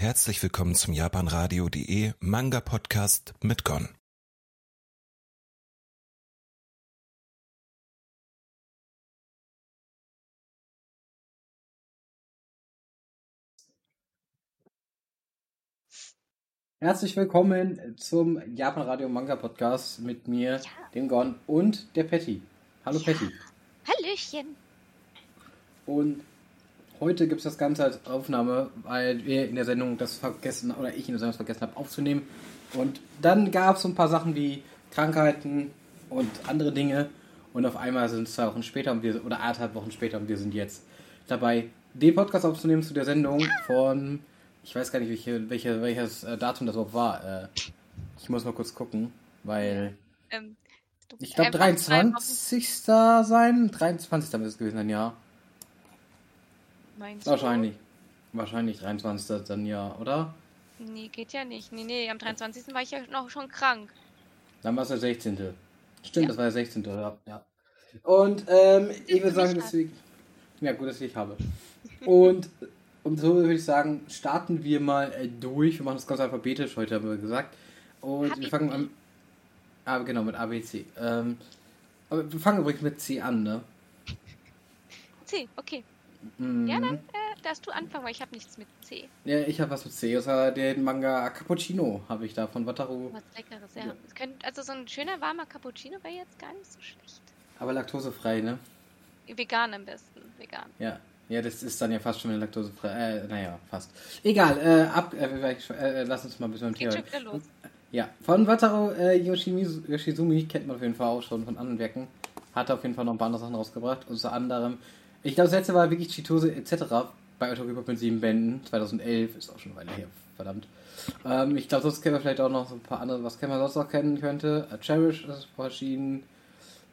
Herzlich willkommen zum japanradio.de Manga Podcast mit Gon. Herzlich willkommen zum Japan Radio Manga Podcast mit mir, dem Gon und der Patty. Hallo Patty. Hallöchen. Und heute gibt es das Ganze als Aufnahme, weil wir in der Sendung das vergessen, oder ich in der Sendung das vergessen habe aufzunehmen. Und dann gab es so ein paar Sachen wie Krankheiten und andere Dinge. Und auf einmal sind es zwei Wochen später und wir, oder anderthalb Wochen später und wir sind jetzt dabei, den Podcast aufzunehmen zu der Sendung von, ich weiß gar nicht, welche, welche, welches äh, Datum das überhaupt war. Äh, ich muss mal kurz gucken, weil Ähm, ich glaube Wochen- 23. sein, 23. müsste es gewesen sein, ja. Meinst du? Wahrscheinlich. Wahrscheinlich 23. dann ja, oder? Nee, geht ja nicht. Nee, nee, am 23. war ich ja noch schon krank. Dann war es der 16. Stimmt, Ja. das war der 16. Ja. ja. Und ähm, ich würde sagen, deswegen. Ja, gut, dass ich habe. Und, und so würde ich sagen, starten wir mal äh, durch. Wir machen das ganz alphabetisch heute, haben wir gesagt. Und wir fangen an. Ah, genau, mit ABC. Ähm, aber wir fangen übrigens mit C an, ne? C, okay. Mhm. Ja, dann äh, darfst du anfangen, weil ich habe nichts mit C. Ja, ich habe was mit C. außer den Manga Cappuccino habe ich da von Wataru. Was Leckeres, ja. Ja. Könnt, also so ein schöner warmer Cappuccino wäre jetzt gar nicht so schlecht. Aber laktosefrei, ne? Vegan am besten. Vegan. Ja. Ja, das ist dann ja fast schon wieder laktosefrei. Äh, naja, fast. Egal, äh, ab, äh, äh, lass uns mal ein bisschen beim Geht Thema. schon wieder los. Ja, von Wataru äh, Yoshimizu, Yoshizumi kennt man auf jeden Fall auch schon von anderen Werken. Hat auf jeden Fall noch ein paar andere Sachen rausgebracht. Unter anderem, ich glaube, das letzte war wirklich Chitose etc. bei Autogripop mit sieben Bänden. 2011, ist auch schon eine Weile her, verdammt. Ähm, ich glaube, sonst kennen wir vielleicht auch noch so ein paar andere, was wir sonst noch kennen könnte. Äh, Cherish ist erschienen.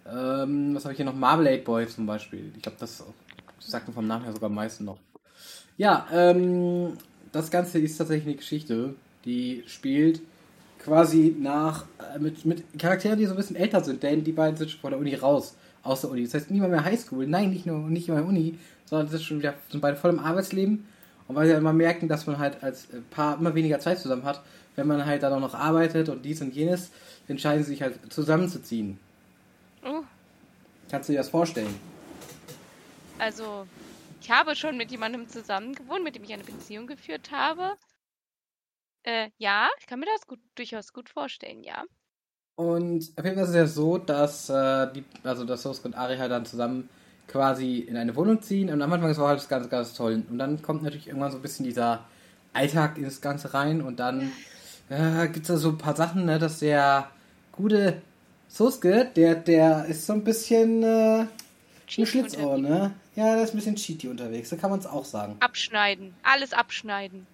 Ähm, was habe ich hier noch? Marmalade Boy zum Beispiel. Ich glaube, das, sagt mir vom Namen her sogar am meisten noch. Ja, ähm, das Ganze ist tatsächlich eine Geschichte, die spielt quasi nach, äh, mit, mit Charakteren, die so ein bisschen älter sind, denn die beiden sind schon von der Uni raus, aus der Uni. Das heißt, mal mehr Highschool, nein, nicht nur, nicht mehr Uni, sondern sind schon wieder, sind beide voll im Arbeitsleben. Und weil sie halt immer merken, dass man halt als Paar immer weniger Zeit zusammen hat, wenn man halt dann auch noch arbeitet und dies und jenes, entscheiden sie sich halt zusammenzuziehen. Oh, Kannst du dir das vorstellen? also, ich habe schon mit jemandem zusammen gewohnt, mit dem ich eine Beziehung geführt habe. Äh, ja, ich kann mir das gut, durchaus gut vorstellen, ja. Und auf jeden Fall ist es ja so, dass äh, die, also dass Sosuke und Ari halt dann zusammen quasi in eine Wohnung ziehen. Und am Anfang ist es halt das ganz, ganz toll. Und dann kommt natürlich irgendwann so ein bisschen dieser Alltag ins Ganze rein. Und dann äh, gibt es da so ein paar Sachen, ne, dass der gute Sosuke, der, der ist so ein bisschen äh, ein Schlitzohr, ne? Ja, der ist ein bisschen cheaty unterwegs, so kann man es auch sagen. Abschneiden. Alles abschneiden.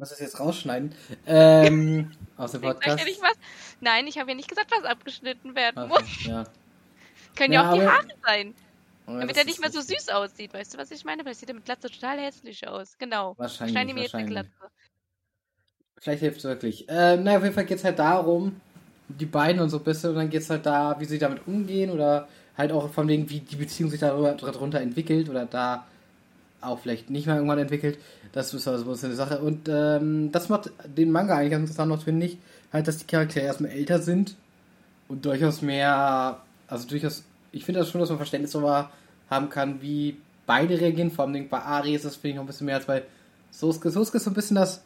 Muss das jetzt rausschneiden? Ähm, aus dem Podcast. ich? Nein, ich habe ja nicht gesagt, was abgeschnitten werden muss. ja. Können Ja, ja, auch die Haare sein. Aber Damit das er nicht mehr so süß aussieht. Weißt du, was ich meine? Weil sieht er mit Glatze total hässlich aus. Genau. Wahrscheinlich, Schneide ihm jetzt eine. Glatze. Vielleicht hilft es wirklich. Äh, naja, auf jeden Fall geht es halt darum, die beiden und so ein bisschen, und dann geht es halt da, wie sie damit umgehen oder halt auch von wegen, wie die Beziehung sich darüber, darunter entwickelt oder da auch vielleicht nicht mehr irgendwann entwickelt. Das ist also so eine Sache. Und ähm, das macht den Manga eigentlich ganz interessant noch, finde ich, halt, dass die Charaktere erstmal älter sind und durchaus mehr, also durchaus, ich finde das schon, dass man Verständnis darüber haben kann, wie beide reagieren. Vor allem bei Ari ist das, finde ich, noch ein bisschen mehr als bei Sosuke. Sosuke ist so ein bisschen das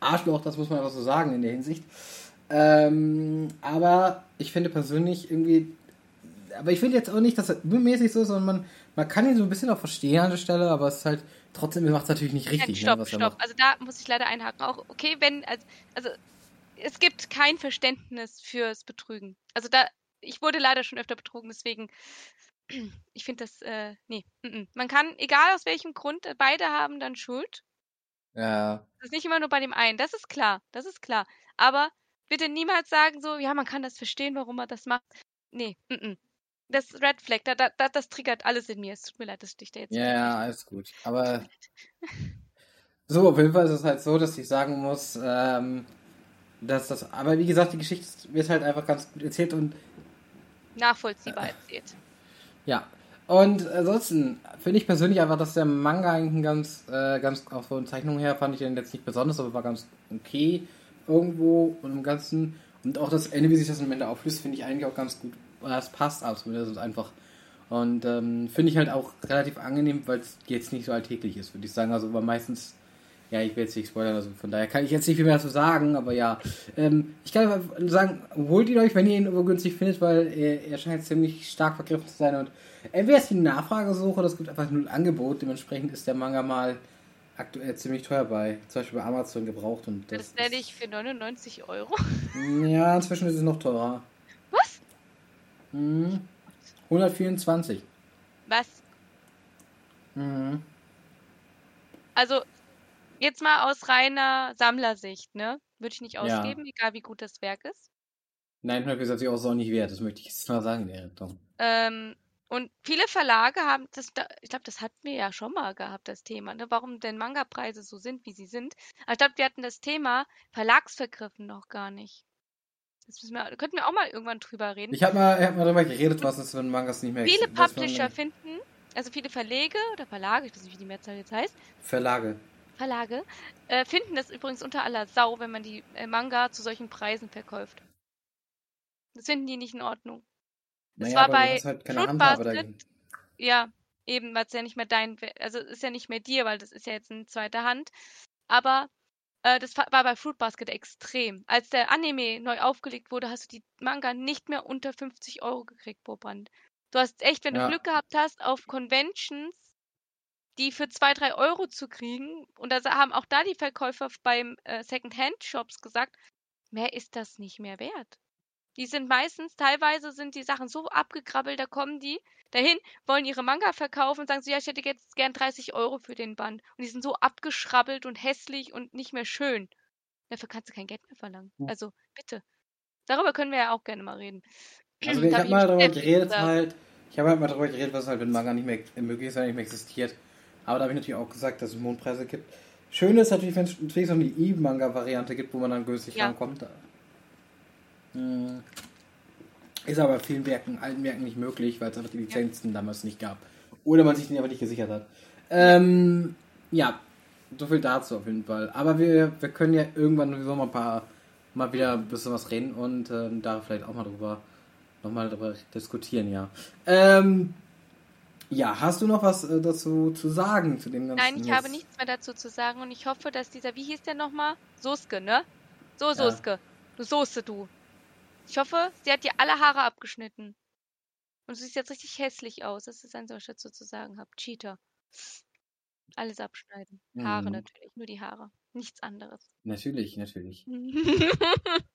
Arschloch, das muss man einfach so sagen in der Hinsicht. Ähm, aber ich finde persönlich irgendwie, aber ich finde jetzt auch nicht, dass er übermäßig so ist, sondern man, man kann ihn so ein bisschen auch verstehen an der Stelle, aber es ist halt, trotzdem macht es natürlich nicht richtig. stopp, ne, stopp. Also da muss ich leider einhaken. Auch okay, wenn, also, also es gibt kein Verständnis fürs Betrügen. Also da, ich wurde leider schon öfter betrogen, deswegen, ich finde das, äh, nee. mm, mm. Man kann, egal aus welchem Grund, äh, beide haben dann Schuld. Ja, Das ist nicht immer nur bei dem einen. Das ist klar, das ist klar. Aber bitte niemals sagen so, ja, man kann das verstehen, warum er das macht. Nee, mm, mm. Das Red Flag, da, da, da, das triggert alles in mir. Es tut mir leid, dass ich da jetzt ja, ja, alles gut. Aber so, auf jeden Fall ist es halt so, dass ich sagen muss, ähm, dass das, aber wie gesagt, die Geschichte wird halt einfach ganz gut erzählt und Nachvollziehbar erzählt. Ja. Und ansonsten finde ich persönlich einfach, dass der Manga eigentlich ein ganz, äh, ganz, auch von Zeichnung her fand ich den jetzt nicht besonders, aber war ganz okay irgendwo und im Ganzen. Und auch das Ende, wie sich das am Ende auflöst, finde ich eigentlich auch ganz gut. Das passt absolut. Das ist einfach. Und ähm, finde ich halt auch relativ angenehm, weil es jetzt nicht so alltäglich ist, würde ich sagen. Also, weil meistens ja, ich will jetzt nicht spoilern, also von daher kann ich jetzt nicht viel mehr dazu sagen, aber ja. Ähm, ich kann sagen, holt ihn euch, wenn ihr ihn irgendwo günstig findet, weil er, er scheint ziemlich stark vergriffen zu sein und entweder ist die Nachfragesuche, das gibt einfach nur ein Angebot, dementsprechend ist der Manga mal aktuell ziemlich teuer bei, zum Beispiel bei Amazon gebraucht und das. Das nenne ich für 99 Euro. Ja, inzwischen ist es noch teurer. Was? Hm, 124. Was? Mhm. Also, Jetzt mal aus reiner Sammlersicht, ne? Würde ich nicht Ja. ausgeben, egal wie gut das Werk ist. Nein, 124 Euro ist auch nicht wert, das möchte ich jetzt mal sagen in der Richtung. Ähm, und viele Verlage haben das, da, ich glaube, das hatten wir ja schon mal gehabt, das Thema, ne? Warum denn Manga-Preise so sind, wie sie sind. Aber ich glaube, wir hatten das Thema Verlagsvergriffen noch gar nicht. Das müssen wir, könnten wir auch mal irgendwann drüber reden. Ich habe mal, ich hab mal darüber geredet, was ist, wenn Mangas nicht mehr Viele exist- was man- Publisher finden, also viele Verlege oder Verlage, ich weiß nicht, wie die Mehrzahl jetzt heißt, Verlage. Verlage, äh, finden das übrigens unter aller Sau, wenn man die äh, Manga zu solchen Preisen verkauft. Das finden die nicht in Ordnung. Das Naja, war bei halt Fruit ja, eben, weil es ja nicht mehr dein, also es ist ja nicht mehr dir, weil das ist ja jetzt in zweiter Hand. Aber äh, das war bei Fruit Basket extrem. Als der Anime neu aufgelegt wurde, hast du die Manga nicht mehr unter 50 Euro gekriegt pro Band. Du hast echt, wenn du Ja. Glück gehabt hast, auf Conventions die für 2, 3 Euro zu kriegen. Und da haben auch da die Verkäufer beim äh, Second-Hand-Shops gesagt, mehr ist das nicht mehr wert. Die sind meistens, teilweise sind die Sachen so abgekrabbelt, da kommen die dahin, wollen ihre Manga verkaufen und sagen so, ja, ich hätte jetzt gern 30 Euro für den Band. Und die sind so abgeschrabbelt und hässlich und nicht mehr schön. Dafür kannst du kein Geld mehr verlangen. Ja. Also, bitte. Darüber können wir ja auch gerne mal reden. Also ich habe hab mal darüber geredet gesagt. halt, ich habe halt mal darüber geredet, was halt, wenn Manga nicht mehr möglich ist, nicht mehr existiert. Aber da habe ich natürlich auch gesagt, dass es Mondpreise gibt. Schön ist natürlich, wenn es natürlich so eine E-Manga-Variante gibt, wo man dann günstig Ja. rankommt. Hm. Ist aber bei vielen Werken, alten Werken nicht möglich, weil es einfach die Lizenzen damals nicht gab. Oder man sich die einfach nicht gesichert hat. Ähm, ja, so viel dazu auf jeden Fall. Aber wir, wir können ja irgendwann sowieso mal ein paar, mal wieder ein bisschen was reden und ähm, da vielleicht auch mal drüber, nochmal drüber diskutieren, ja. Ähm, ja, hast du noch was äh, dazu zu sagen zu dem ganzen Nein, ich habe jetzt? nichts mehr dazu zu sagen und ich hoffe, dass dieser, wie hieß der nochmal? Soske, ne? So, Soske. Du Soße, du. Ich hoffe, sie hat dir alle Haare abgeschnitten. Und du siehst jetzt richtig hässlich aus. Das ist das Einzige, was ich dazu zu sagen habe. Cheater. Alles abschneiden. Haare Mhm. natürlich, nur die Haare. Nichts anderes. Natürlich, natürlich.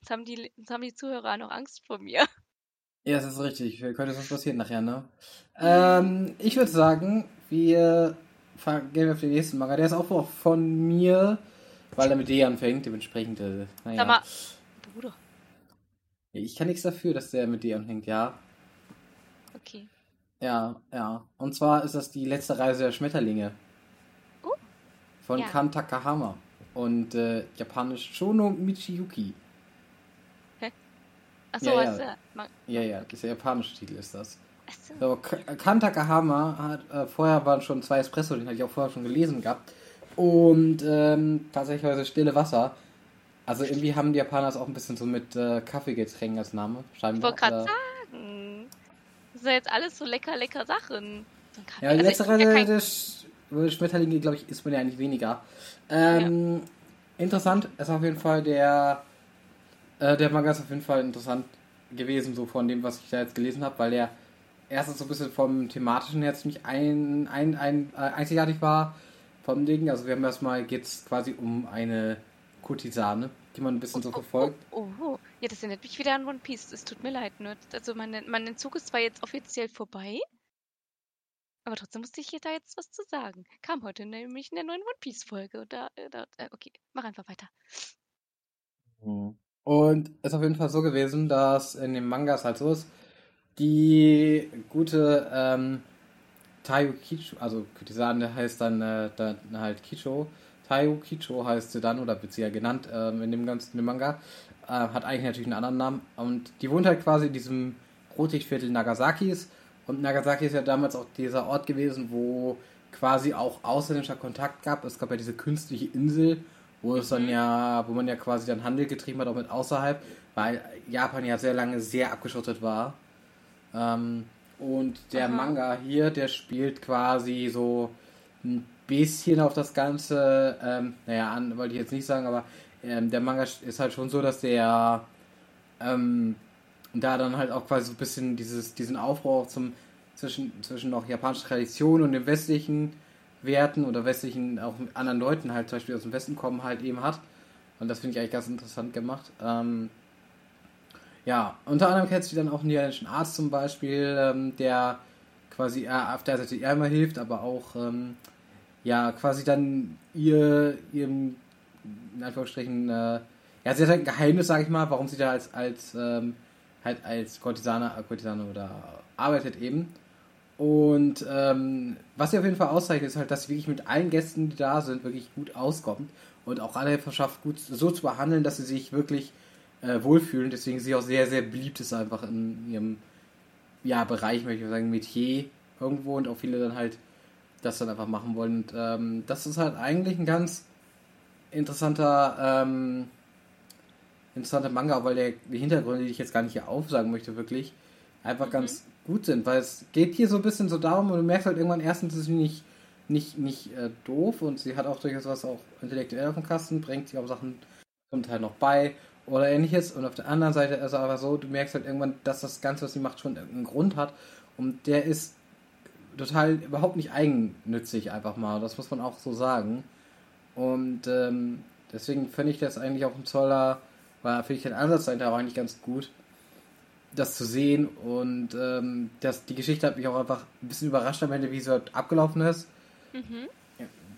Jetzt haben die, jetzt haben die Zuhörer noch Angst vor mir. Ja, das ist richtig. Könnte sonst passieren nachher, ne? Ähm, ich würde sagen, wir gehen wir auf den nächsten Manga. Der ist auch von mir, weil er mit D anfängt. Dementsprechend, äh, naja. Sag mal, Bruder. Ich kann nichts dafür, dass der mit D anfängt, ja. Okay. Ja, ja. Und zwar ist das die letzte Reise der Schmetterlinge. Oh. Von Ja. Kan Takahama. Und äh, japanisch Shono Michiyuki. Achso, Ja, ja. was, äh, ma- Ja, ja, dieser japanische Titel ist das. achso. So, Kan Takahama hat, äh, vorher waren schon zwei Espresso, den hatte ich auch vorher schon gelesen gehabt. Und ähm, tatsächlich Stille Wasser. Also irgendwie haben die Japaner es auch ein bisschen so mit äh, Kaffeegetränken als Name. Ich Scheinbar. wollte gerade sagen. Das sind jetzt alles so lecker, lecker Sachen. So. Ja, Also letzte ich bin ja kein- der Schmetterlinge, glaube ich, ist man ja eigentlich weniger. Ähm, Interessant ist auf jeden Fall der, äh, der Manga ist auf jeden Fall interessant gewesen, so von dem, was ich da jetzt gelesen habe, weil der erstens so ein bisschen vom thematischen her ziemlich ein, ein, ein, äh, einzigartig war vom Ding. Also wir haben erstmal geht's quasi um eine Kurtisane, die man ein bisschen so verfolgt. Oh, oh, oh. Ja, das erinnert mich wieder an One Piece. Es tut mir leid, ne? Also mein, mein Entzug ist zwar jetzt offiziell vorbei, aber trotzdem musste ich hier da jetzt was zu sagen. Kam heute nämlich in der neuen One Piece Folge. Da, äh, da, äh, okay, mach einfach weiter. Mhm. Und es ist auf jeden Fall so gewesen, dass in dem Manga es halt so ist, die gute ähm, Taiyo Kicho, also Kurtisane heißt dann, äh, dann halt Kicho, Taiyo Kicho heißt sie dann, oder wird sie ja genannt ähm, in dem ganzen in dem Manga, äh, hat eigentlich natürlich einen anderen Namen und die wohnt halt quasi in diesem Rotlichtviertel Nagasakis. Und Nagasaki ist ja damals auch dieser Ort gewesen, wo quasi auch ausländischer Kontakt gab. Es gab ja diese künstliche Insel, wo es dann ja, wo man ja quasi dann Handel getrieben hat, auch mit außerhalb, weil Japan ja sehr lange sehr abgeschottet war. Ähm, und der Aha. Manga hier, der spielt quasi so ein bisschen auf das Ganze, ähm, naja, an, wollte ich jetzt nicht sagen, aber ähm, der Manga ist halt schon so, dass der ähm, da dann halt auch quasi so ein bisschen dieses, diesen Aufbau auch zum zwischen, zwischen noch japanischer Tradition und den westlichen Werten oder westlichen auch anderen Leuten halt zum Beispiel aus dem Westen kommen halt eben hat. Und das finde ich eigentlich ganz interessant gemacht. Ähm, ja, unter anderem kennst du dann auch einen niederländischen Arzt zum Beispiel, ähm, der quasi äh, auf der Seite immer hilft, aber auch ähm, ja quasi dann ihr ihrem in Anführungsstrichen äh, ja sie hat halt ein Geheimnis, sag ich mal, warum sie da als als ähm, halt als Kurtisane, äh, Kurtisane oder arbeitet eben. Und ähm, was sie auf jeden Fall auszeichnet, ist halt, dass sie wirklich mit allen Gästen, die da sind, wirklich gut auskommt und auch alle verschafft, gut so zu behandeln, dass sie sich wirklich äh, wohlfühlen. Deswegen sie auch sehr, sehr beliebt ist einfach in ihrem ja, Bereich, möchte ich sagen, Metier irgendwo und auch viele dann halt das dann einfach machen wollen. Und ähm, das ist halt eigentlich ein ganz interessanter, ähm, interessanter Manga, weil der, die Hintergründe, die ich jetzt gar nicht hier aufsagen möchte, wirklich einfach Mhm. ganz gut sind, weil es geht hier so ein bisschen so darum und du merkst halt irgendwann erstens, ist sie nicht, nicht, nicht äh, doof und sie hat auch durchaus was auch intellektuell auf dem Kasten, bringt sich auch Sachen zum Teil noch bei oder ähnliches und auf der anderen Seite ist es aber so, du merkst halt irgendwann, dass das Ganze, was sie macht, schon irgendeinen Grund hat und der ist total überhaupt nicht eigennützig einfach mal, das muss man auch so sagen und ähm, deswegen finde ich das eigentlich auch ein toller, war finde ich den Ansatz dahinter auch eigentlich ganz gut, das zu sehen und ähm, das, die Geschichte hat mich auch einfach ein bisschen überrascht am Ende, wie sie halt abgelaufen ist. Mhm.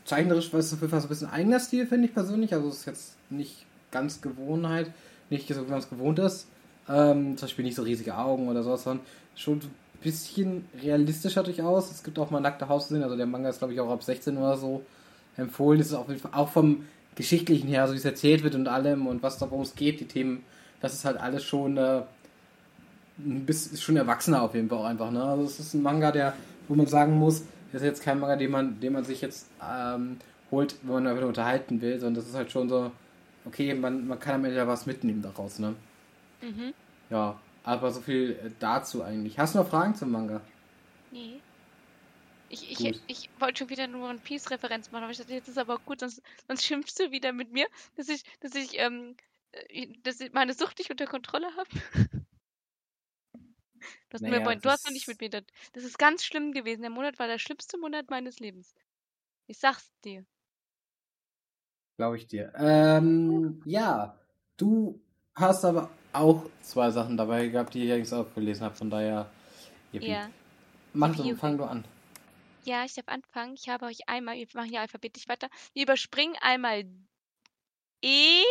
Zeichnerisch war es auf jeden Fall so ein bisschen eigener Stil, finde ich persönlich. Also es ist jetzt nicht ganz Gewohnheit, nicht so wie man es gewohnt ist. Ähm, zum Beispiel nicht so riesige Augen oder sowas, sondern schon bisschen realistischer durchaus. Es gibt auch mal nackte Haut zu sehen, also der Manga ist glaube ich auch ab 16 oder so empfohlen. Das ist auf jeden Fall auch vom Geschichtlichen her, so wie es erzählt wird und allem und was da worum es geht, die Themen, das ist halt alles schon äh, ein bisschen schon erwachsener auf jeden Fall auch einfach. Ne? Also es ist ein Manga, der, wo man sagen muss, das ist jetzt kein Manga, den man, den man sich jetzt ähm, holt, wenn man einfach nur unterhalten will, sondern das ist halt schon so, okay, man, man kann am Ende da was mitnehmen daraus, ne? Mhm. Ja, aber so viel äh, dazu eigentlich. Hast du noch Fragen zum Manga? Nee. Ich, ich, ich wollte schon wieder nur eine Peace-Referenz machen, aber ich dachte, jetzt ist aber gut, sonst, sonst schimpfst du wieder mit mir, dass ich, dass ich, ähm, äh, dass ich meine Sucht nicht unter Kontrolle habe. Du hast, Naja, vorhin- du hast noch nicht mit mir. Das, das ist ganz schlimm gewesen. Der Monat war der schlimmste Monat meines Lebens. Ich sag's dir. Glaube ich dir. Ähm, ja, du hast aber auch zwei Sachen dabei gehabt, die ich allerdings auch gelesen habe, von daher. yippie. Ja. Mach du, fang du an. Ja, ich darf anfangen. Ich habe euch einmal, wir machen hier alphabetisch weiter. Wir überspringen einmal E,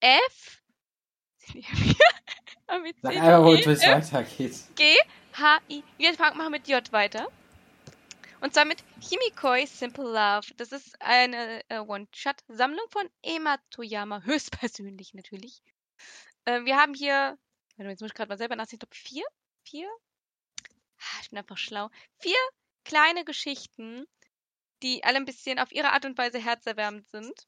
F, Sag einfach, wo es weitergeht. G, H, I. Wir fangen machen mit J weiter. Und zwar mit Himikoi Simple Love. Das ist eine äh, One-Shot-Sammlung von Ema Toyama. Höchstpersönlich natürlich. Ähm, wir haben hier, jetzt muss ich gerade mal selber nachsehen, ich glaube vier? Vier? Ah, Ich bin einfach schlau. Vier kleine Geschichten, die alle ein bisschen auf ihre Art und Weise herzerwärmend sind.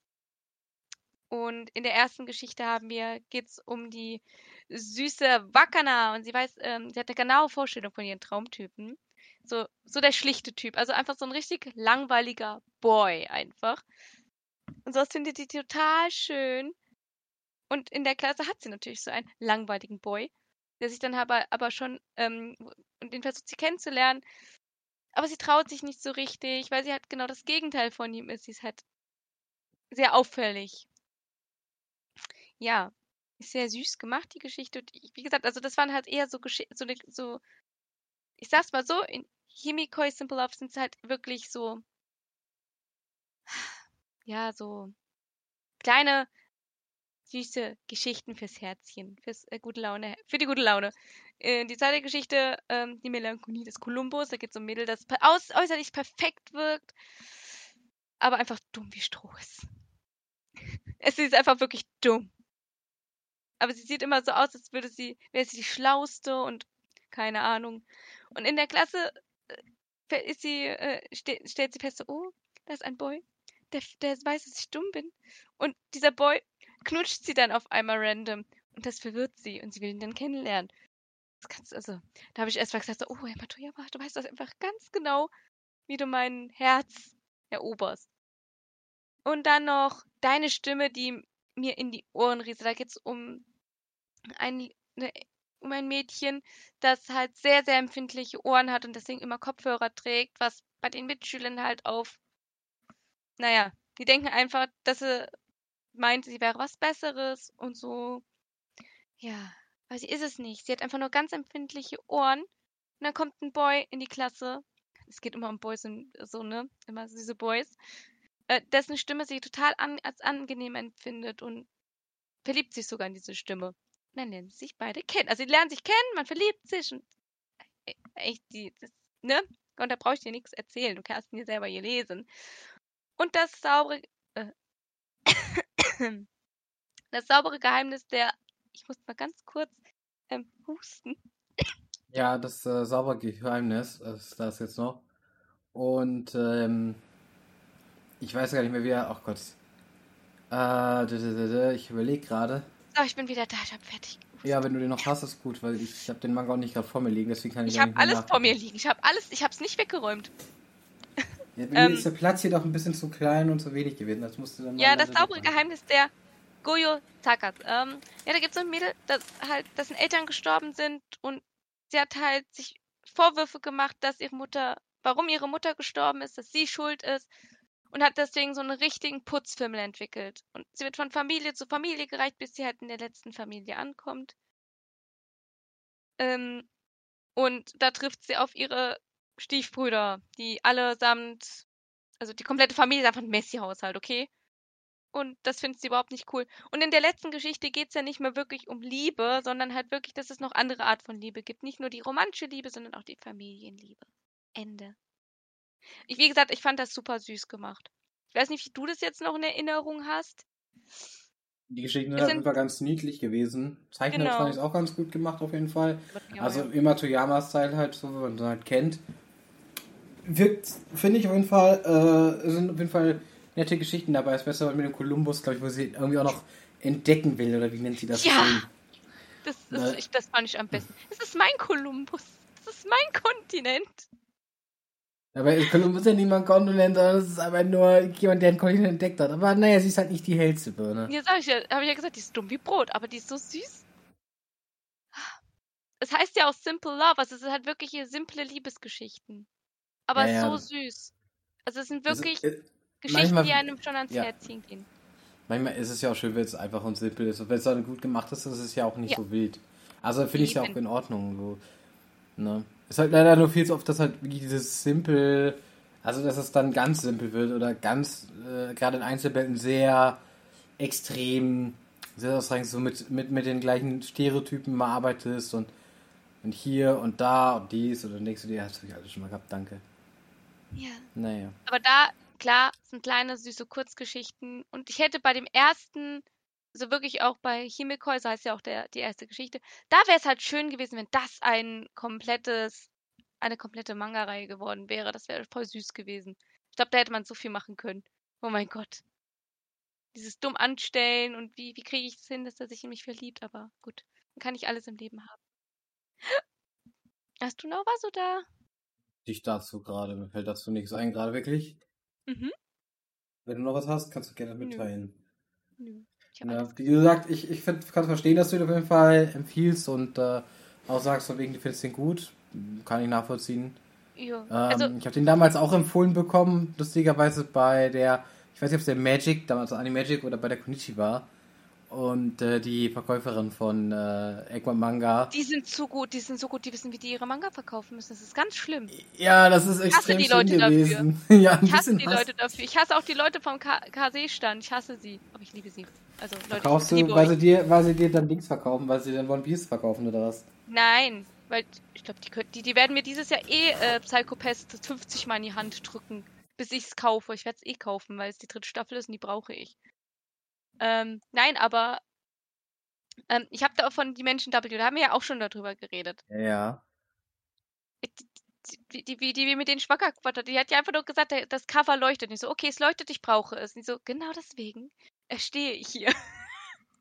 Und in der ersten Geschichte haben wir, geht's um die süße Wakana und sie weiß, ähm, sie hat eine genaue Vorstellung von ihren Traumtypen. So, so der schlichte Typ. Also einfach so ein richtig langweiliger Boy einfach. Und sowas findet die total schön. Und in der Klasse hat sie natürlich so einen langweiligen Boy, der sich dann aber, aber schon, ähm, und den versucht sie kennenzulernen. Aber sie traut sich nicht so richtig, weil sie halt genau das Gegenteil von ihm ist. Sie ist halt sehr auffällig. Ja, ist sehr süß gemacht, die Geschichte. Und wie gesagt, also das waren halt eher so, Gesch- so, ne- so ich sag's mal so, in Himikoi Simple Love sind halt wirklich so, ja, so kleine, süße Geschichten fürs Herzchen, fürs äh, gute Laune, für die gute Laune. Äh, die zweite Geschichte, ähm, die Melancholie des Kolumbus, da geht's um ein Mädel, das aus, äußerlich perfekt wirkt, aber einfach dumm wie Stroh ist. Es ist einfach wirklich dumm. Aber sie sieht immer so aus, als würde sie, wäre sie die Schlauste und keine Ahnung. Und in der Klasse äh, ist sie, äh, ste stellt sie fest, so, oh, da ist ein Boy, der, der weiß, dass ich dumm bin. Und dieser Boy knutscht sie dann auf einmal random. Und das verwirrt sie und sie will ihn dann kennenlernen. Das kannst, also, da habe ich erst mal gesagt, so, oh, Herr du weißt das einfach ganz genau, wie du mein Herz eroberst. Und dann noch deine Stimme, die mir in die Ohren rieselt. Da geht es um ein, ne, um ein Mädchen, das halt sehr, sehr empfindliche Ohren hat und deswegen immer Kopfhörer trägt, was bei den Mitschülern halt auf, naja, die denken einfach, dass sie meint, sie wäre was Besseres und so. Ja, aber sie ist es nicht. Sie hat einfach nur ganz empfindliche Ohren. Und dann kommt ein Boy in die Klasse. Es geht immer um Boys und so, ne? Immer diese Boys. Äh, dessen Stimme sie total an, als angenehm empfindet und verliebt sich sogar in diese Stimme. Und dann lernen sie sich beide kennen. Also sie lernen sich kennen, man verliebt sich und äh, echt, die, das, ne? Und da brauche ich dir nichts erzählen. Du kannst mir selber hier lesen. Und das saubere, äh, das saubere Geheimnis der, ich muss mal ganz kurz ähm, husten. Ja, das äh, saubere Geheimnis ist das jetzt noch. Und ähm, ich weiß gar nicht mehr, wie er. Ach Gott. Äh, ich überlege gerade. So, ich bin wieder da, ich hab fertig. Ja, wenn du den noch hast, ist gut, weil ich, ich habe den Manga auch nicht gerade vor mir liegen, deswegen kann ich Ich habe alles vor mir liegen. Ich habe alles, ich habe es nicht weggeräumt. Ja, mir ähm, ist der Platz hier doch ein bisschen zu klein und zu wenig gewesen. Das musste dann ja, das saubere Geheimnis der Goyo Takas. Ähm, ja, da gibt es so ein Mädel, das halt, dessen Eltern gestorben sind und sie hat halt sich Vorwürfe gemacht, dass ihre Mutter, warum ihre Mutter gestorben ist, dass sie schuld ist und hat deswegen so einen richtigen Putzfimmel entwickelt. Und sie wird von Familie zu Familie gereicht, bis sie halt in der letzten Familie ankommt. Ähm, und da trifft sie auf ihre Stiefbrüder, die allesamt, also die komplette Familie ist einfach ein Messi-Haushalt, okay? Und das findet sie überhaupt nicht cool. Und in der letzten Geschichte geht es ja nicht mehr wirklich um Liebe, sondern halt wirklich, dass es noch andere Art von Liebe gibt. Nicht nur die romantische Liebe, sondern auch die Familienliebe. Ende. Ich, wie gesagt, ich fand das super süß gemacht. Ich weiß nicht, wie du das jetzt noch in Erinnerung hast. Die Geschichten sind jeden Fall ganz niedlich gewesen. Zeichnen genau. fand ich auch ganz gut gemacht, auf jeden Fall. Ja, also ja. immer Toyama-Style halt, so wie man halt kennt. Wirkt, finde ich auf jeden Fall, äh, sind auf jeden Fall nette Geschichten dabei. Das Beste mit dem Kolumbus, glaube ich, wo sie irgendwie auch noch entdecken will, oder wie nennt sie das? Ja! Das, das, ich, das fand ich am besten. Es ist mein Kolumbus. Das ist mein Kontinent. Aber Kolumbus ist ja niemand Kontinent, sondern es ist aber nur jemand, der einen Kontinent entdeckt hat. Aber naja, sie ist halt nicht die hellste Birne. Ja, sag ich ja, habe ich ja gesagt, die ist dumm wie Brot, aber die ist so süß. Es heißt ja auch Simple Love, also es sind halt wirklich hier simple Liebesgeschichten. Aber ja, ja. so süß. Also es sind wirklich also, äh, Geschichten, manchmal, die einem schon ans ja. Herz ziehen gehen. Manchmal ist es ja auch schön, wenn es einfach und simpel ist. Und wenn es dann gut gemacht ist, ist es ja auch nicht so wild. Also finde ich es ja auch in Ordnung. So. Ne? Ist halt leider nur viel zu oft, dass halt wirklich dieses simpel, also dass es dann ganz simpel wird oder ganz, äh, gerade in Einzelbällen sehr extrem, sehr ausreichend so mit, mit, mit den gleichen Stereotypen mal arbeitest und, und hier und da und dies oder nächste, die hast du alles schon mal gehabt, danke. Ja. Naja. Aber da, klar, sind kleine, süße Kurzgeschichten und ich hätte bei dem ersten also wirklich auch bei Himekoi, so heißt ja auch der, die erste Geschichte, da wäre es halt schön gewesen, wenn das ein komplettes, eine komplette Manga-Reihe geworden wäre. Das wäre voll süß gewesen. Ich glaube, da hätte man so viel machen können. Oh mein Gott. Dieses dumm anstellen und wie, wie kriege ich es hin, dass er sich in mich verliebt, aber gut. Dann kann ich alles im Leben haben. Hast du noch was oder? Dich dazu gerade, mir fällt dazu nichts ein, gerade wirklich. Mhm. Wenn du noch was hast, kannst du gerne mitteilen. Nö. Nö. Ja, wie gesagt, ich, ich find, kann verstehen, dass du ihn auf jeden Fall empfiehlst und äh, auch sagst, von wegen, du findest den gut. Kann ich nachvollziehen. Ja. Ähm, also, ich habe den damals auch empfohlen bekommen, lustigerweise bei der, ich weiß nicht, ob es der Magic, damals Animagic oder bei der Konichi war. Und äh, die Verkäuferin von äh, Egmont Manga. Die sind so gut, die sind so gut, die wissen, wie die ihre Manga verkaufen müssen. Das ist ganz schlimm. Ja, das ist extrem ich hasse die Leute gewesen. Dafür. ja, ich hasse die Leute dafür. Ich hasse auch die Leute vom KC-Stand. Ich hasse sie. Aber ich liebe sie. Also, Leute, Verkaufst du, weil sie, dir, weil sie dir dann Dings verkaufen, weil sie dann One Piece verkaufen oder was? Nein, weil ich glaube, die, die, die werden mir dieses Jahr eh äh, Psychopath 50 Mal in die Hand drücken, bis ich es kaufe. Ich werde es eh kaufen, weil es die dritte Staffel ist und die brauche ich. Ähm, nein, aber ähm, ich habe da auch von die Menschen W, da haben wir ja auch schon darüber geredet. Ja. die, die, die, die mit den schwanger hat, die hat ja einfach nur gesagt, das Cover leuchtet. nicht so, okay, es leuchtet, ich brauche es. Nicht so, genau deswegen stehe ich hier.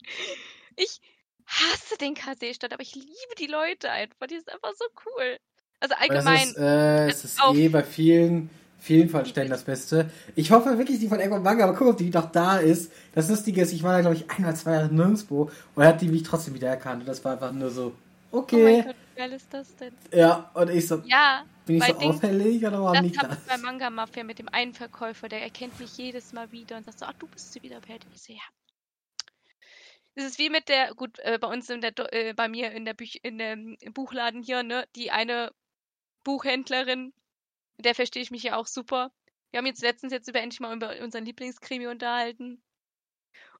ich hasse den KC-Stadt, aber ich liebe die Leute einfach. Die sind einfach so cool. Also allgemein. Ist, äh, es ist eh bei vielen, vielen Fallstellen das Beste. Ich hoffe wirklich, die von Echo Manga, aber guck, ob die noch da ist. Das Lustige ist, ich war da, glaube ich, ein oder zwei Jahre nirgendwo und er hat die mich trotzdem wieder erkannt. Und das war einfach nur so, okay. Oh mein Gott, wie geil ist das denn? Ja, und ich so, ja, bin ich so Ding, auffällig oder war nicht das? bei Manga Mafia mit dem einen Verkäufer, der erkennt mich jedes Mal wieder und sagt so, ach, du bist wieder Patty. Ich so, ja. Es ist wie mit der, gut, äh, bei uns in der, äh, bei mir in der Büch in dem Buchladen hier, ne, die eine Buchhändlerin, der verstehe ich mich ja auch super. Wir haben jetzt letztens jetzt über endlich mal über unseren Lieblingskrimi unterhalten.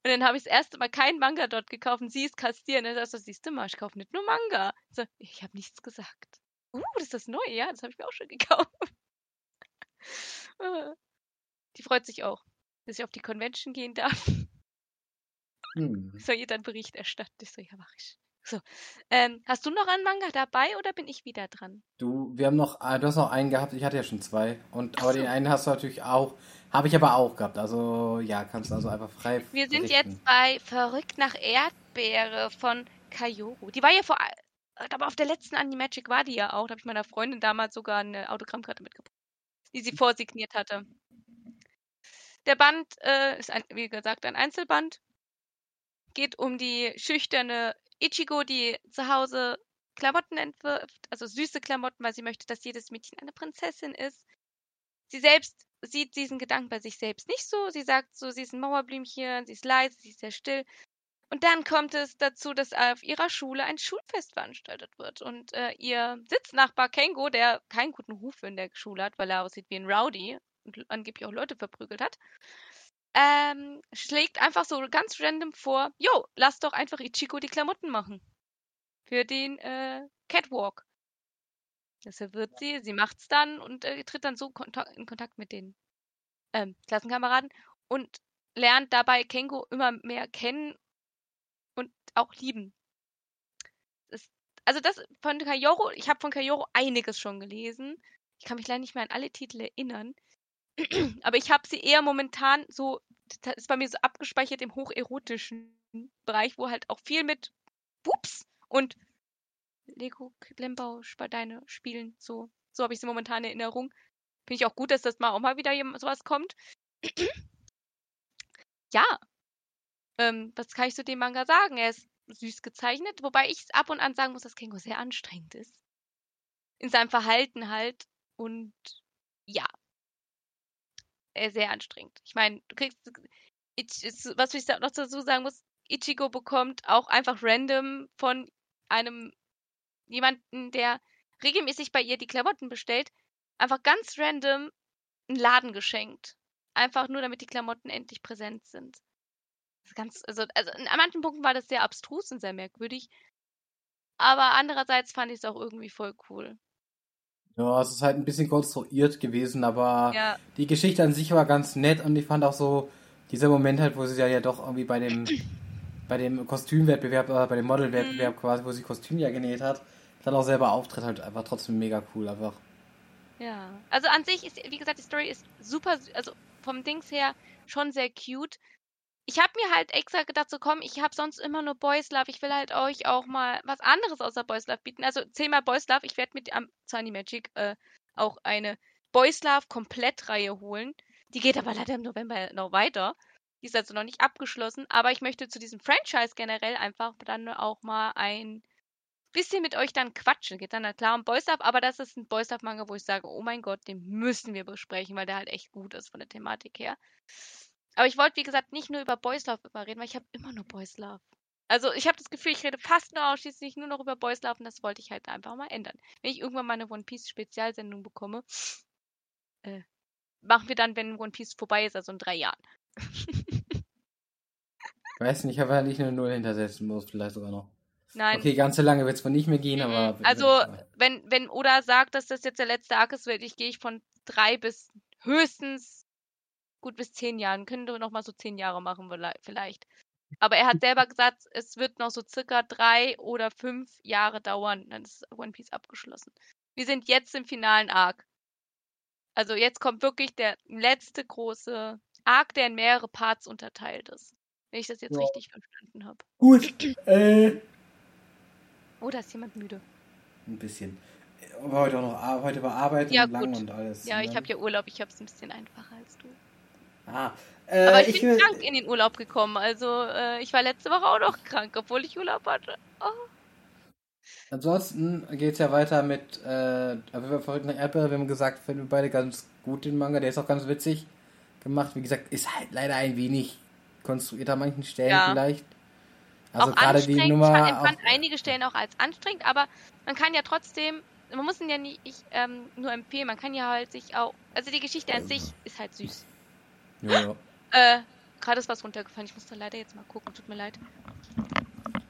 Und dann habe ich das erste Mal keinen Manga dort gekauft und sie ist kastieren. Und dann sagt siehst du mal, ich kaufe nicht nur Manga. So, ich habe nichts gesagt. Uh, das ist das Neue, ja, das habe ich mir auch schon gekauft. die freut sich auch, dass ich auf die Convention gehen darf. Hm. Soll ihr dann Bericht erstatten? Ich so, ja, mach ich. So. Ähm, hast du noch einen Manga dabei oder bin ich wieder dran? Du, wir haben noch, äh, du hast noch einen gehabt, ich hatte ja schon zwei. Und, aber so. den einen hast du natürlich auch, habe ich aber auch gehabt. Also ja, kannst du also einfach frei. Wir sind berichten. jetzt bei Verrückt nach Erdbeere von Kayoru. Die war ja vor, aber auf der letzten Animagic war die ja auch. Da habe ich meiner Freundin damals sogar eine Autogrammkarte mitgebracht, die sie vorsigniert hatte. Der Band äh, ist, ein, wie gesagt, ein Einzelband. Geht um die schüchterne Ichigo, die zu Hause Klamotten entwirft, also süße Klamotten, weil sie möchte, dass jedes Mädchen eine Prinzessin ist. Sie selbst sieht diesen Gedanken bei sich selbst nicht so. Sie sagt so, sie ist ein Mauerblümchen, sie ist leise, sie ist sehr still. Und dann kommt es dazu, dass auf ihrer Schule ein Schulfest veranstaltet wird. Und äh, ihr Sitznachbar Kengo, der keinen guten Ruf in der Schule hat, weil er aussieht wie ein Rowdy und angeblich auch Leute verprügelt hat, ähm, schlägt einfach so ganz random vor, jo, lass doch einfach Ichigo die Klamotten machen. Für den äh, Catwalk. Deshalb wird sie, sie macht's dann und äh, tritt dann so in Kontakt mit den ähm, Klassenkameraden und lernt dabei Kengo immer mehr kennen und auch lieben. Das, also das von Kayoro, ich habe von Kayoro einiges schon gelesen. Ich kann mich leider nicht mehr an alle Titel erinnern. Aber ich habe sie eher momentan so, das ist bei mir so abgespeichert im hocherotischen Bereich, wo halt auch viel mit Wups und Lego Lembau Spadeine spielen. So, so habe ich sie momentan in Erinnerung. Finde ich auch gut, dass das mal auch mal wieder sowas kommt. ja. Ähm, was kann ich zu dem Manga sagen? Er ist süß gezeichnet, wobei ich ab und an sagen muss, dass Kengo sehr anstrengend ist. In seinem Verhalten halt. Und ja, sehr anstrengend. Ich meine, du kriegst, was ich noch dazu sagen muss, Ichigo bekommt auch einfach random von einem jemanden, der regelmäßig bei ihr die Klamotten bestellt, einfach ganz random einen Laden geschenkt. Einfach nur, damit die Klamotten endlich präsent sind. Ganz, also, also an manchen Punkten war das sehr abstrus und sehr merkwürdig. Aber andererseits fand ich es auch irgendwie voll cool. Ja, es ist halt ein bisschen konstruiert gewesen, aber ja. die Geschichte an sich war ganz nett und ich fand auch so dieser Moment halt, wo sie ja, ja doch irgendwie bei dem bei dem Kostümwettbewerb, äh, bei dem Modelwettbewerb mhm. quasi, wo sie Kostüm ja genäht hat, dann auch selber auftritt, halt einfach trotzdem mega cool einfach. Ja, also an sich ist, wie gesagt, die Story ist super, also vom Dings her schon sehr cute ich habe mir halt extra gedacht, so komm, ich habe sonst immer nur Boys Love. Ich will halt euch auch mal was anderes außer Boys Love bieten. Also zehnmal Boys Love. Ich werde mit am Sunny Magic äh, auch eine Boys Love Komplettreihe holen. Die geht aber leider im November noch weiter. Die ist also noch nicht abgeschlossen. Aber ich möchte zu diesem Franchise generell einfach dann auch mal ein bisschen mit euch dann quatschen. Geht dann klar um Boys Love, aber das ist ein Boys Love Manga, wo ich sage, oh mein Gott, den müssen wir besprechen, weil der halt echt gut ist von der Thematik her. Aber ich wollte, wie gesagt, nicht nur über Boys Love immer reden, weil ich habe immer nur Boys Love. Also ich habe das Gefühl, ich rede fast nur ausschließlich nur noch über Boys Love und das wollte ich halt einfach mal ändern. Wenn ich irgendwann mal eine One Piece Spezialsendung bekomme, äh, machen wir dann, wenn One Piece vorbei ist, also in drei Jahren. Weiß nicht, aber nicht eine Null hintersetzen muss, vielleicht sogar noch. Nein. Okay, ganz so lange wird es wohl nicht mehr gehen, aber. Also, wenn, wenn Oda sagt, dass das jetzt der letzte Arc ist, werde ich, gehe ich von drei bis höchstens gut bis zehn Jahren. Könnte noch mal so zehn Jahre machen vielleicht. Aber er hat selber gesagt, es wird noch so circa drei oder fünf Jahre dauern. Dann ist One Piece abgeschlossen. Wir sind jetzt im finalen Arc. Also jetzt kommt wirklich der letzte große Arc, der in mehrere Parts unterteilt ist. Wenn ich das jetzt Ja. richtig verstanden habe. Gut. Äh. Oh, da ist jemand müde. Ein bisschen. Aber heute auch noch Ar- heute war Arbeit Ja, und lang gut. und alles. Ja, ne? ich habe ja Urlaub, ich habe es ein bisschen einfacher als du. Ah. Äh, Aber ich, bin will- krank in den Urlaub gekommen. Also äh, ich war letzte Woche auch noch krank, obwohl ich Urlaub hatte. Oh. Ansonsten geht's ja weiter mit, äh, wir verrückten Erdbeere, wir haben gesagt, finden wir beide ganz gut den Manga, der ist auch ganz witzig gemacht. Wie gesagt, ist halt leider ein wenig konstruiert an manchen Stellen Ja. vielleicht. Also auch gerade die. Nummer. ich empfand einige Stellen auch als anstrengend, aber man kann ja trotzdem, man muss ihn ja nicht ich, ähm, nur empfehlen, man kann ja halt sich auch, also die Geschichte an sich ist halt süß. Ja, ja. Äh, gerade ist was runtergefallen, ich muss da leider jetzt mal gucken, tut mir leid.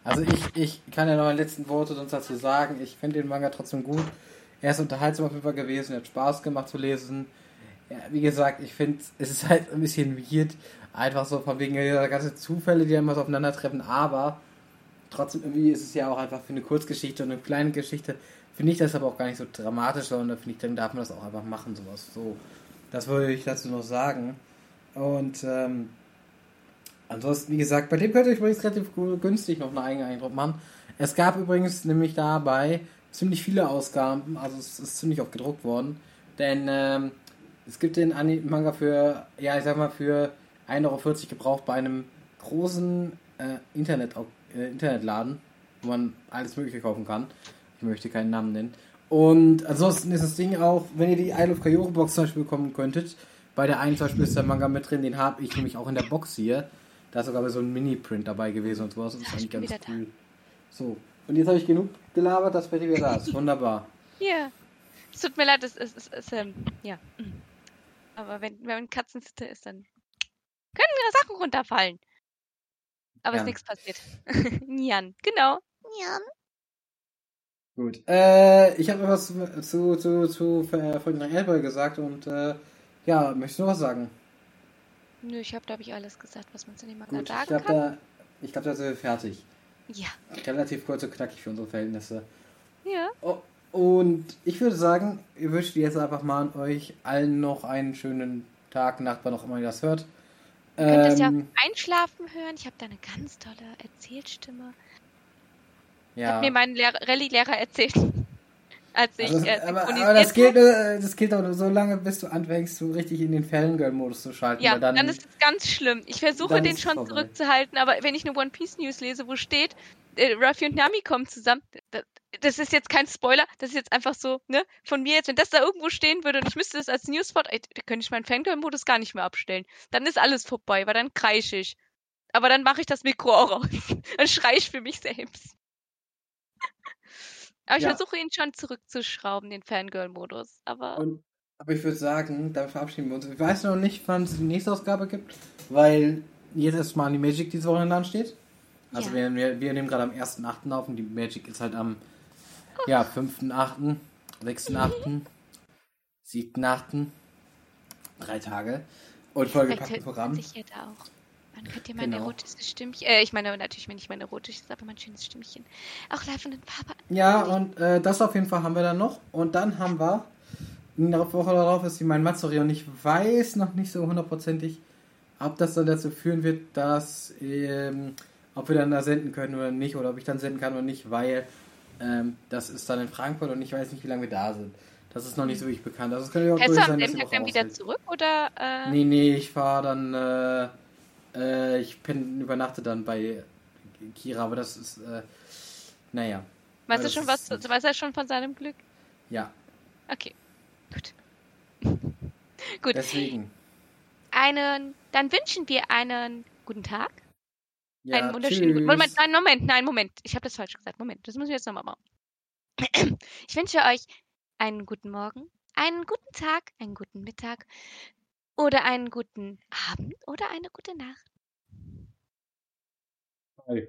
Also ich, ich kann ja noch meine letzten Worte sonst dazu sagen. Ich finde den Manga trotzdem gut. Er ist unterhaltsam auf jeden Fall gewesen, er hat Spaß gemacht zu lesen. Ja, wie gesagt, ich finde, es ist halt ein bisschen weird, einfach so von wegen der ganzen Zufälle, die dann immer so aufeinandertreffen, aber trotzdem irgendwie ist es ja auch einfach für eine Kurzgeschichte und eine kleine Geschichte, finde ich das aber auch gar nicht so dramatisch, sondern finde ich, dann darf man das auch einfach machen, sowas. So, das würde ich dazu noch sagen. Und ähm, Ansonsten, wie gesagt, bei dem könnt ihr übrigens relativ günstig noch einen eigenen Eindruck machen. Es gab übrigens nämlich dabei ziemlich viele Ausgaben, also es ist ziemlich oft gedruckt worden. Denn ähm, es gibt den Ani- Manga für, ja, ich sag mal, für 1,40 Euro gebraucht bei einem großen äh, Internet, äh, Internetladen, wo man alles Mögliche kaufen kann. Ich möchte keinen Namen nennen. Und ansonsten ist das Ding auch, wenn ihr die Isle of Kayore Box zum Beispiel bekommen könntet, bei der einen zum Beispiel ist der Manga mit drin, den habe ich nämlich auch in der Box hier. Da ist sogar so ein Mini-Print dabei gewesen und sowas. Das ist eigentlich ganz cool. So, und jetzt habe ich genug gelabert, dass Betty wieder da ist. Wunderbar. Ja. Es tut mir leid, es ist, ähm, ja. Aber wenn, wenn Katzensitter ist, dann können Sachen runterfallen. Aber Jan. ist nichts passiert. Jan, genau. Jan. Gut. Äh, ich habe etwas zu, zu, zu, zu äh, von gesagt und äh, ja, möchtest du noch was sagen? Nö, ich habe, glaube ich, alles gesagt, was man zu dem Manga Gut, ich sagen glaube, kann. da, ich glaub, da sind wir fertig. Ja. Relativ kurz und knackig für unsere Verhältnisse. Ja. Oh, und ich würde sagen, ich wünsche jetzt einfach mal euch allen noch einen schönen Tag, Nacht, wann auch immer ihr das hört. Ihr könnt es ja Ähm, einschlafen hören. Ich habe da eine ganz tolle Erzählstimme. ja. Hat mir mein Lehrer, Rallye-Lehrer erzählt. Als ich Also, aber, aber das gilt, habe. äh, das gilt auch nur so lange, bis du anfängst, so richtig in den Fangirl-Modus zu schalten. Ja, dann, dann, ist es ganz schlimm. Ich versuche den schon vorbei. zurückzuhalten, aber wenn ich eine One Piece News lese, wo steht, äh, Ruffy und Nami kommen zusammen, das, das ist jetzt kein Spoiler, das ist jetzt einfach so, ne, von mir jetzt, wenn das da irgendwo stehen würde und ich müsste das als Newspot, ey, da könnte ich meinen Fangirl-Modus gar nicht mehr abstellen. Dann ist alles vorbei, weil dann kreisch ich. Aber dann mache ich das Mikro auch raus. dann schrei ich für mich selbst. Aber ich Ja. versuche ihn schon zurückzuschrauben, den Fangirl-Modus. Aber Und, aber ich würde sagen, dann verabschieden wir uns. Ich weiß noch nicht, wann es die nächste Ausgabe gibt, weil jetzt erstmal die Magic diese Woche in steht. Also Ja. wir, wir, wir nehmen gerade am 1.8. auf und die Magic ist halt am ja, 5.8., 6.8., 7.8. Drei Tage. Und vollgepacktes Vielleicht Programm. sich ja da auch. Man könnte ja mein Genau. erotisches Stimmchen, äh, ich meine natürlich nicht mein erotisches, aber mein schönes Stimmchen auch live und in Farbe. Ja, und äh, das auf jeden Fall haben wir dann noch. Und dann haben wir, in der Woche darauf ist die mein Matsuri und ich weiß noch nicht so hundertprozentig, ob das dann dazu führen wird, dass, ähm, ob wir dann da senden können oder nicht, oder ob ich dann senden kann oder nicht, weil ähm, das ist dann in Frankfurt und ich weiß nicht, wie lange wir da sind. Das ist noch nicht so wirklich bekannt. Also es könnte auch Fährst du am sein, dass dann wieder zurück oder? Äh, Nee, nee, ich fahre dann, äh, äh, ich bin, übernachte dann bei Kira, aber das ist, äh, naja, weißt du das schon was? Weiß er schon von seinem Glück? ja, Okay, gut. gut. deswegen. Einen, dann wünschen wir einen guten Tag. Ja, einen wunderschönen guten. Moment, nein, Moment, nein, Moment. Ich habe das falsch gesagt. Moment, das müssen wir jetzt nochmal machen. Ich wünsche euch einen guten Morgen, einen guten Tag, einen guten Mittag oder einen guten Abend oder eine gute Nacht. Hi.